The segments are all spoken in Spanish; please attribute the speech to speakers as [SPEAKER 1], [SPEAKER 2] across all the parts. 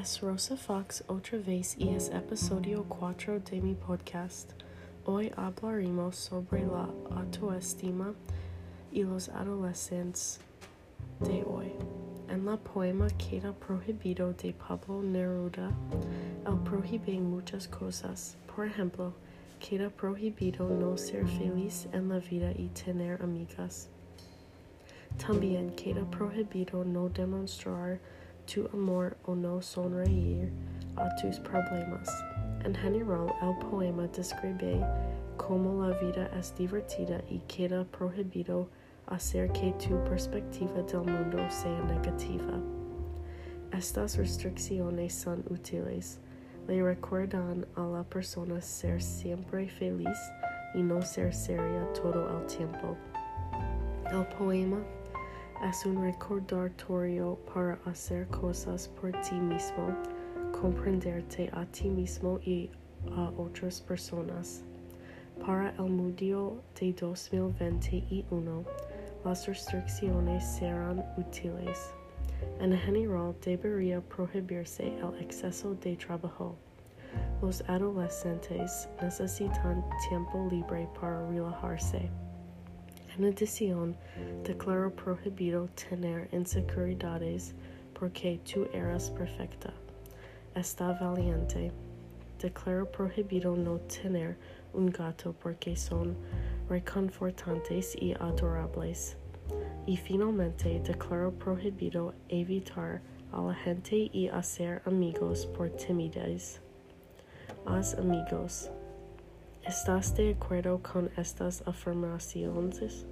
[SPEAKER 1] Es Rosa Fox otra vez y es episodio 4 de mi podcast. Hoy hablaremos sobre la autoestima y los adolescentes de hoy. En la poema Queda Prohibido de Pablo Neruda, él prohíbe muchas cosas. Por ejemplo, queda prohibido no ser feliz en la vida y tener amigas. También queda prohibido no demostrar tu amor o no sonreír a tus problemas. En general, el poema describe cómo la vida es divertida y queda prohibido hacer que tu perspectiva del mundo sea negativa. Estas restricciones son útiles. Le recuerdan a la persona ser siempre feliz y no ser seria todo el tiempo. El poema es un recordatorio para hacer cosas por ti mismo, comprenderte a ti mismo y a otras personas. Para el mundo de 2021, las restricciones serán útiles. En general, debería prohibirse el exceso de trabajo. Los adolescentes necesitan tiempo libre para relajarse. En adición, declaro prohibido tener inseguridades porque tú eras perfecta. Está valiente. Declaro prohibido no tener un gato porque son reconfortantes y adorables. Y finalmente declaro prohibido evitar a la gente y hacer amigos por timidez. Haz amigos. ¿Estás de acuerdo con estas afirmaciones?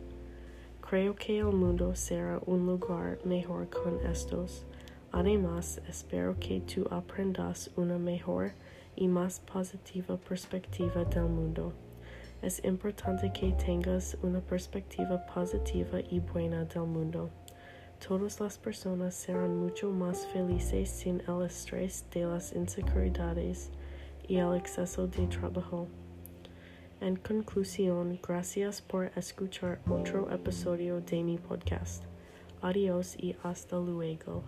[SPEAKER 1] Creo que el mundo será un lugar mejor con estos. Además, espero que tú aprendas una mejor y más positiva perspectiva del mundo. Es importante que tengas una perspectiva positiva y buena del mundo. Todas las personas serán mucho más felices sin el estrés de las inseguridades y el exceso de trabajo. En conclusión, gracias por escuchar otro episodio de mi podcast. Adiós y hasta luego.